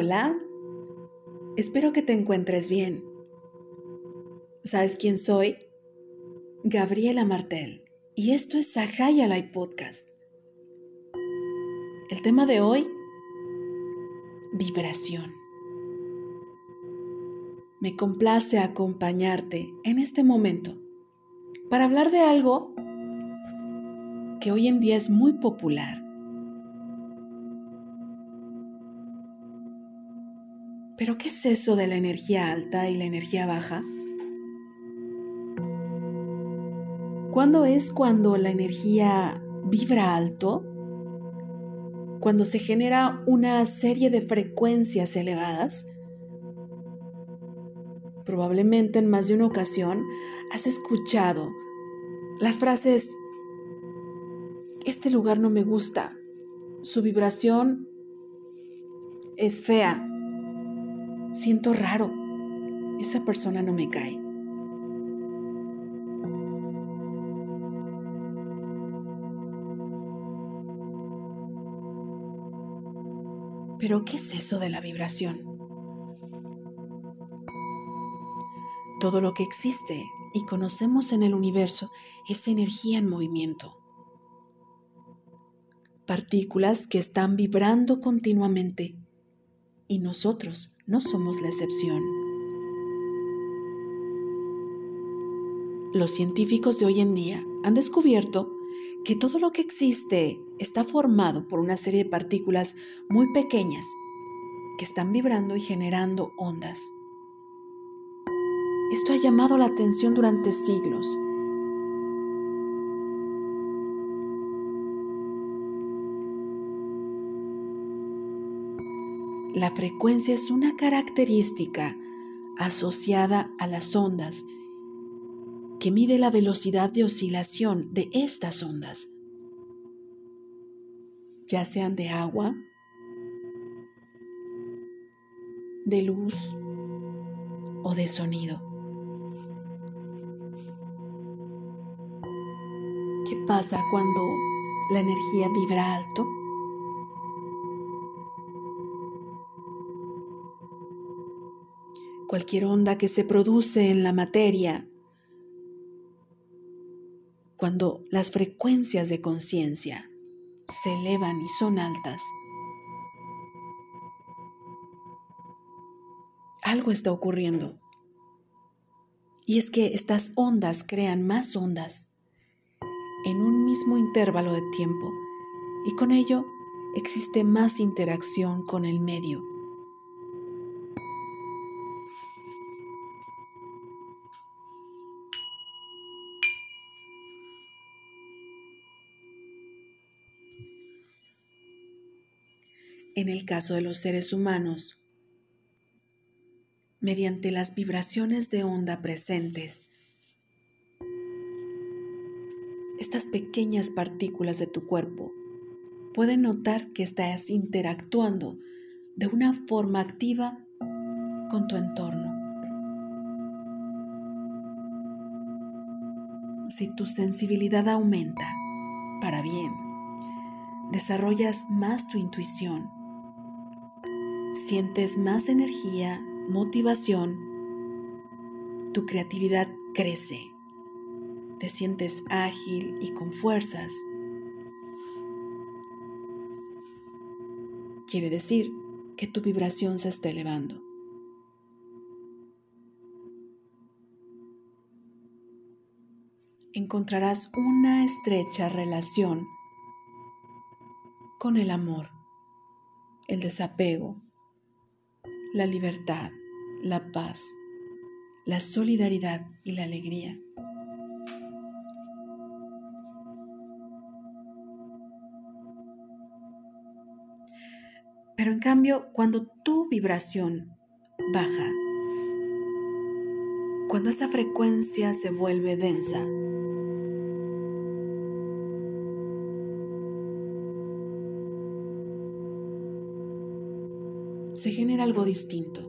Hola, espero que te encuentres bien. ¿Sabes quién soy? Gabriela Martel y esto es Live Podcast. El tema de hoy, vibración. Me complace acompañarte en este momento para hablar de algo que hoy en día es muy popular Pero ¿qué es eso de la energía alta y la energía baja? ¿Cuándo es cuando la energía vibra alto? Cuando se genera una serie de frecuencias elevadas. Probablemente en más de una ocasión has escuchado las frases, este lugar no me gusta, su vibración es fea, siento raro, esa persona no me cae. Pero ¿qué es eso de la vibración? Todo lo que existe y conocemos en el universo es energía en movimiento. Partículas que están vibrando continuamente y nosotros no somos la excepción. Los científicos de hoy en día han descubierto que todo lo que existe está formado por una serie de partículas muy pequeñas que están vibrando y generando ondas. Esto ha llamado la atención durante siglos. La frecuencia es una característica asociada a las ondas que mide la velocidad de oscilación de estas ondas, ya sean de agua, de luz o de sonido. ¿Qué pasa cuando la energía vibra alto? Cualquier onda que se produce en la materia, cuando las frecuencias de conciencia se elevan y son altas, algo está ocurriendo. Y es que estas ondas crean más ondas en un mismo intervalo de tiempo y con ello existe más interacción con el medio. En el caso de los seres humanos, mediante las vibraciones de onda presentes. Estas pequeñas partículas de tu cuerpo pueden notar que estás interactuando de una forma activa con tu entorno. Si tu sensibilidad aumenta para bien, desarrollas más tu intuición sientes más energía, motivación, tu creatividad crece, te sientes ágil y con fuerzas. Quiere decir que tu vibración se está elevando. Encontrarás una estrecha relación con el amor, el desapego, la libertad, la paz, la solidaridad y la alegría. Pero en cambio, cuando tu vibración baja, cuando esa frecuencia se vuelve densa, se genera algo distinto.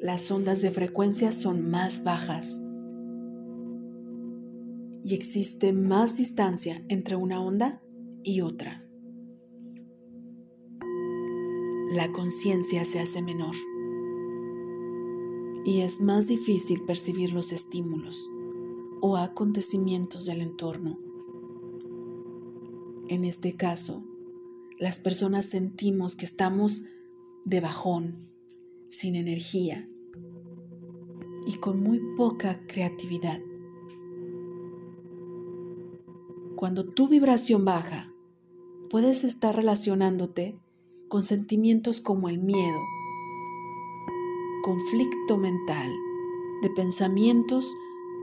Las ondas de frecuencia son más bajas y existe más distancia entre una onda y otra. la conciencia se hace menor y es más difícil percibir los estímulos o acontecimientos del entorno. En este caso, las personas sentimos que estamos de bajón, sin energía y con muy poca creatividad. Cuando tu vibración baja, puedes estar relacionándote con sentimientos como el miedo, conflicto mental, de pensamientos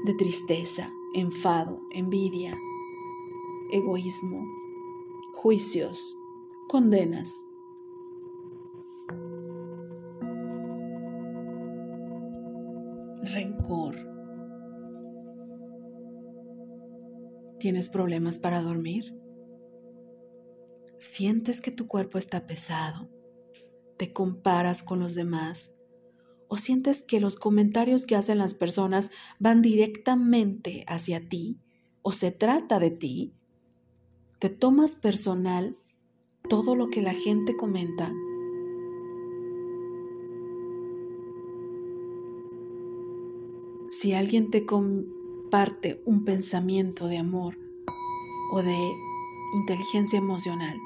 de tristeza, enfado, envidia, egoísmo, juicios, condenas. Rencor. ¿Tienes problemas para dormir? ¿Sientes que tu cuerpo está pesado? ¿Te comparas con los demás? ¿O sientes que los comentarios que hacen las personas van directamente hacia ti? ¿O se trata de ti? ¿Te tomas personal todo lo que la gente comenta? Si alguien te comparte un pensamiento de amor o de inteligencia emocional,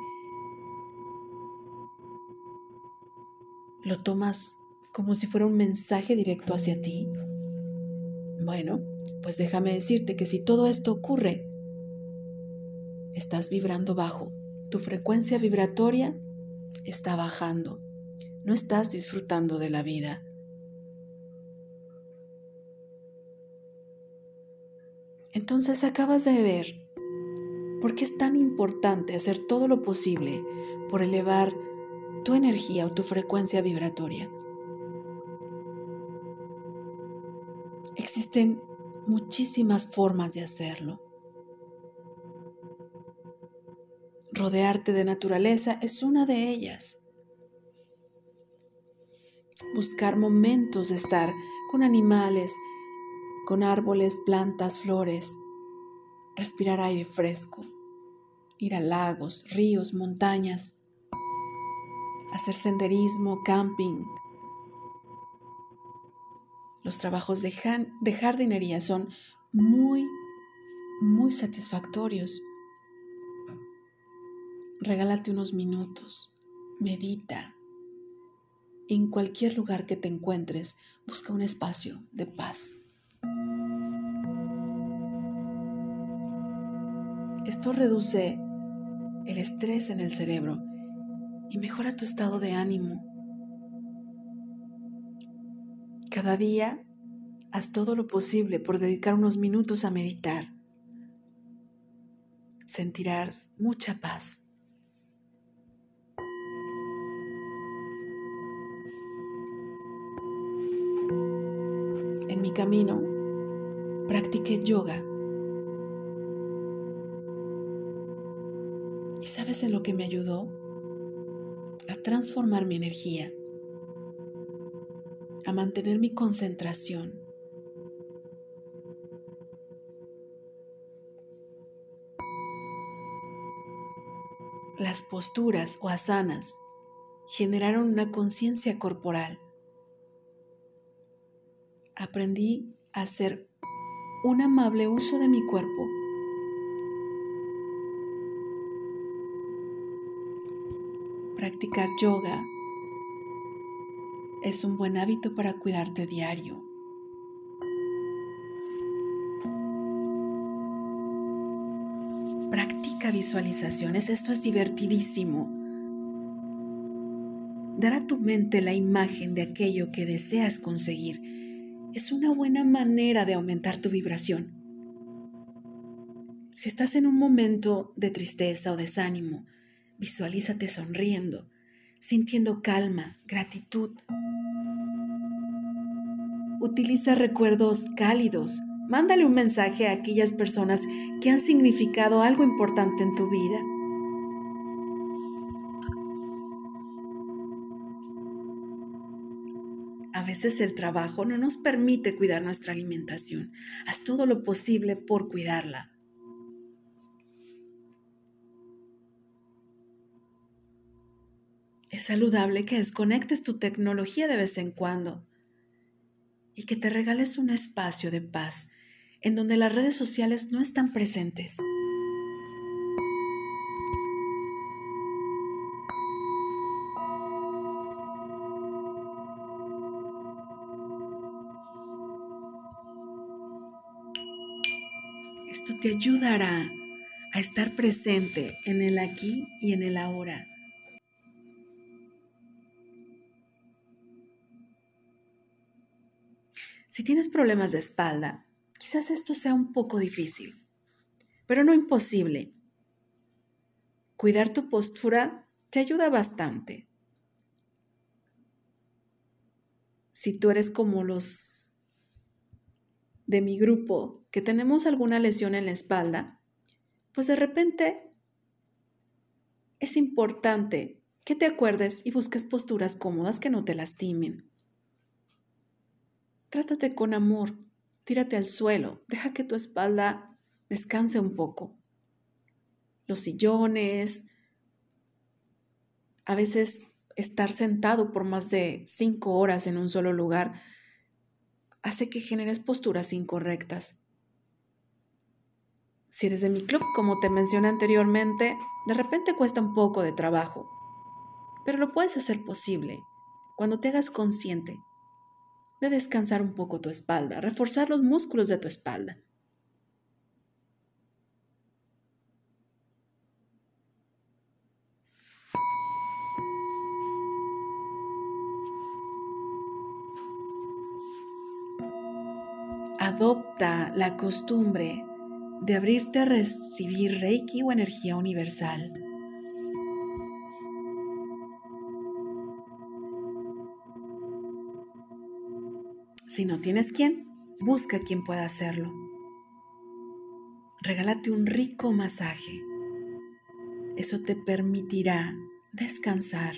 lo tomas como si fuera un mensaje directo hacia ti. Bueno, pues déjame decirte que si todo esto ocurre, estás vibrando bajo, tu frecuencia vibratoria está bajando, no estás disfrutando de la vida. Entonces acabas de ver por qué es tan importante hacer todo lo posible por elevar tu energía o tu frecuencia vibratoria. Existen muchísimas formas de hacerlo. Rodearte de naturaleza es una de ellas. Buscar momentos de estar con animales, con árboles, plantas, flores. Respirar aire fresco. Ir a lagos, ríos, montañas. Hacer senderismo, camping, los trabajos de, jardinería son muy, muy satisfactorios. Regálate unos minutos, medita. En cualquier lugar que te encuentres, busca un espacio de paz. Esto reduce el estrés en el cerebro y mejora tu estado de ánimo. Cada día haz todo lo posible por dedicar unos minutos a meditar. Sentirás mucha paz. Camino practiqué yoga. ¿Y sabes en lo que me ayudó? A transformar mi energía a mantener mi concentración. Las posturas o asanas generaron una conciencia corporal. Aprendí a hacer un amable uso de mi cuerpo. Practicar yoga es un buen hábito para cuidarte diario. Practica visualizaciones, esto es divertidísimo. Dar a tu mente la imagen de aquello que deseas conseguir es una buena manera de aumentar tu vibración. Si estás en un momento de tristeza o desánimo, visualízate sonriendo, sintiendo calma, gratitud utiliza recuerdos cálidos. Mándale un mensaje a aquellas personas que han significado algo importante en tu vida. El trabajo no nos permite cuidar nuestra alimentación. Haz todo lo posible por cuidarla. Es saludable que desconectes tu tecnología de vez en cuando y que te regales un espacio de paz en donde las redes sociales no están presentes. Te ayudará a estar presente en el aquí y en el ahora. Si tienes problemas de espalda, quizás esto sea un poco difícil, pero no imposible. Cuidar tu postura te ayuda bastante. Si tú eres como los de mi grupo que tenemos alguna lesión en la espalda, pues de repente es importante que te acuerdes y busques posturas cómodas que no te lastimen. Trátate con amor, tírate al suelo, deja que tu espalda descanse un poco. Los sillones, a veces estar sentado por más de cinco horas en un solo lugar hace que generes posturas incorrectas. Si eres de mi club, como te mencioné anteriormente, de repente cuesta un poco de trabajo, pero lo puedes hacer posible cuando te hagas consciente de descansar un poco tu espalda, reforzar los músculos de tu espalda. Adopta la costumbre de abrirte a recibir Reiki o energía universal. Si no tienes quien, busca quien pueda hacerlo. Regálate un rico masaje. Eso te permitirá descansar.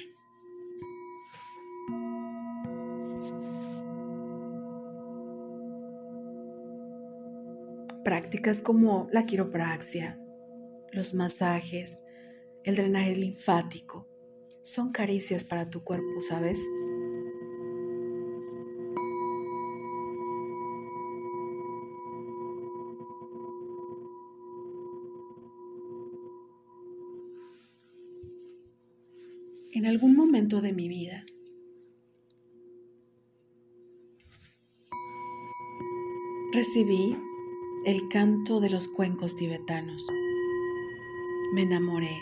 Prácticas como la quiropraxia, los masajes, el drenaje linfático, son caricias para tu cuerpo, ¿sabes? en algún momento de mi vida. Recibí el canto de los cuencos tibetanos. Me enamoré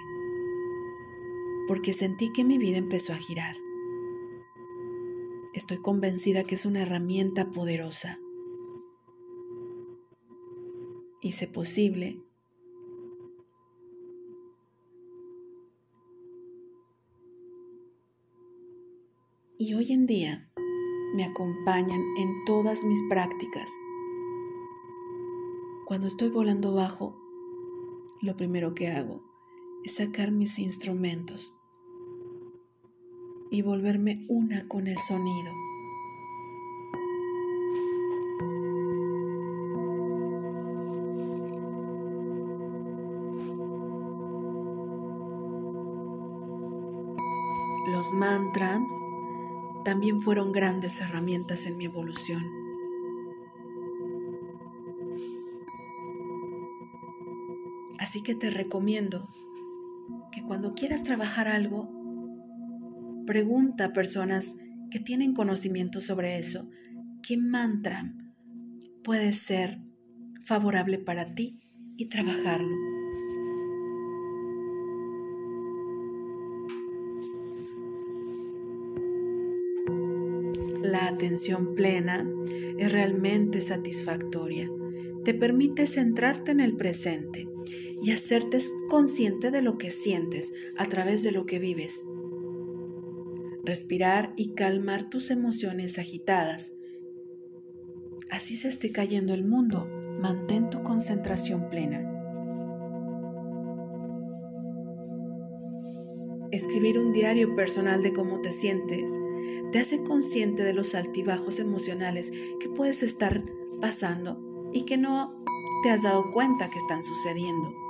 porque sentí que mi vida empezó a girar. Estoy convencida que es una herramienta poderosa. Hice posible y hoy en día me acompañan en todas mis prácticas. Cuando estoy volando bajo, lo primero que hago es sacar mis instrumentos y volverme una con el sonido. Los mantras también fueron grandes herramientas en mi evolución. Así que te recomiendo que cuando quieras trabajar algo, pregunta a personas que tienen conocimiento sobre eso, ¿qué mantra puede ser favorable para ti y trabajarlo? la atención plena es realmente satisfactoria. Te permite centrarte en el presente y hacerte consciente de lo que sientes a través de lo que vives. Respirar y calmar tus emociones agitadas. Así se esté cayendo el mundo, mantén tu concentración plena. Escribir un diario personal de cómo te sientes te hace consciente de los altibajos emocionales que puedes estar pasando y que no te has dado cuenta que están sucediendo.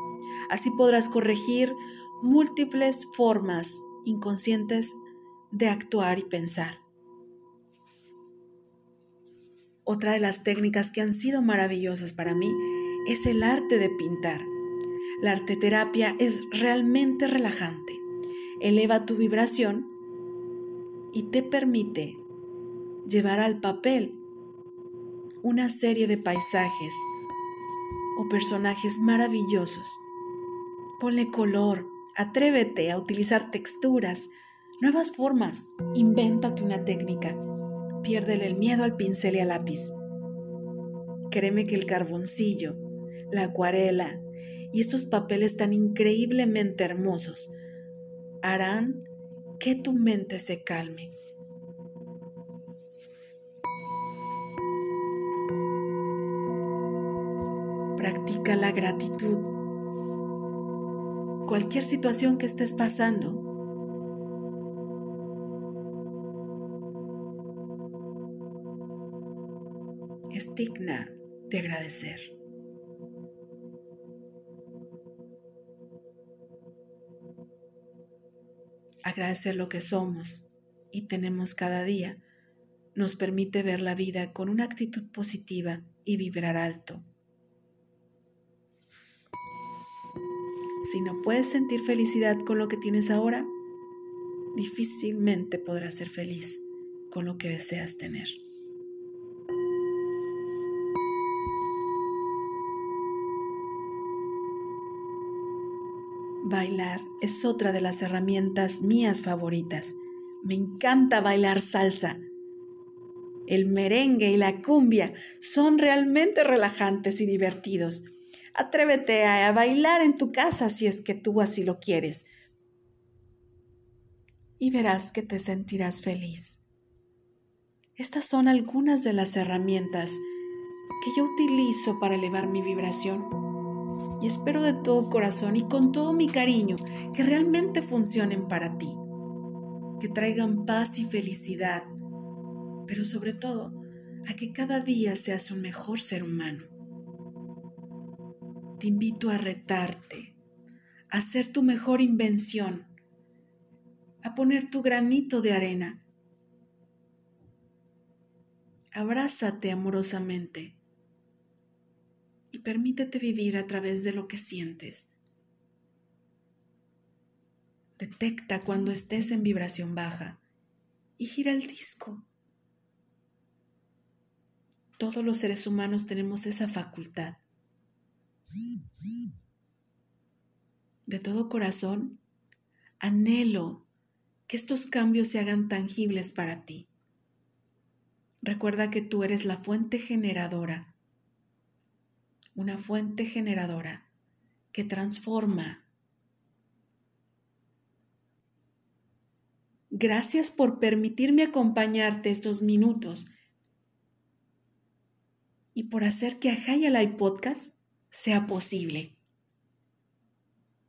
Así podrás corregir múltiples formas inconscientes de actuar y pensar. Otra de las técnicas que han sido maravillosas para mí es el arte de pintar. La arteterapia es realmente relajante. Eleva tu vibración y te permite llevar al papel una serie de paisajes o personajes maravillosos. Ponle color, atrévete a utilizar texturas, nuevas formas, invéntate una técnica. Piérdele el miedo al pincel y al lápiz. Créeme que el carboncillo, la acuarela y estos papeles tan increíblemente hermosos harán que tu mente se calme. Practica la gratitud. Cualquier situación que estés pasando, es digna de agradecer. Agradecer lo que somos y tenemos cada día nos permite ver la vida con una actitud positiva y vibrar alto. Si no puedes sentir felicidad con lo que tienes ahora, difícilmente podrás ser feliz con lo que deseas tener. Bailar es otra de las herramientas mías favoritas. Me encanta bailar salsa. El merengue y la cumbia son realmente relajantes y divertidos. Atrévete a bailar en tu casa si es que tú así lo quieres. Y verás que te sentirás feliz. Estas son algunas de las herramientas que yo utilizo para elevar mi vibración y espero de todo corazón y con todo mi cariño que realmente funcionen para ti, que traigan paz y felicidad, pero sobre todo a que cada día seas un mejor ser humano. Te invito a retarte, a hacer tu mejor invención, a poner tu granito de arena. Abrázate amorosamente y permítete vivir a través de lo que sientes. Detecta cuando estés en vibración baja y gira el disco. Todos los seres humanos tenemos esa facultad. De todo corazón, anhelo que estos cambios se hagan tangibles para ti. Recuerda que tú eres la fuente generadora una fuente generadora que transforma. Gracias por permitirme acompañarte estos minutos y por hacer que Live Podcast sea posible.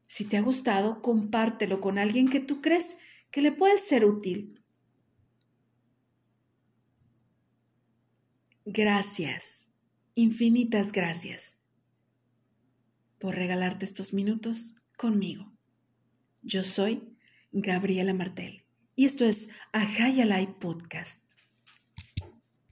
Si te ha gustado, compártelo con alguien que tú crees que le puede ser útil. Gracias, infinitas gracias por regalarte estos minutos conmigo. Yo soy Gabriela Martel y esto es Live Podcast.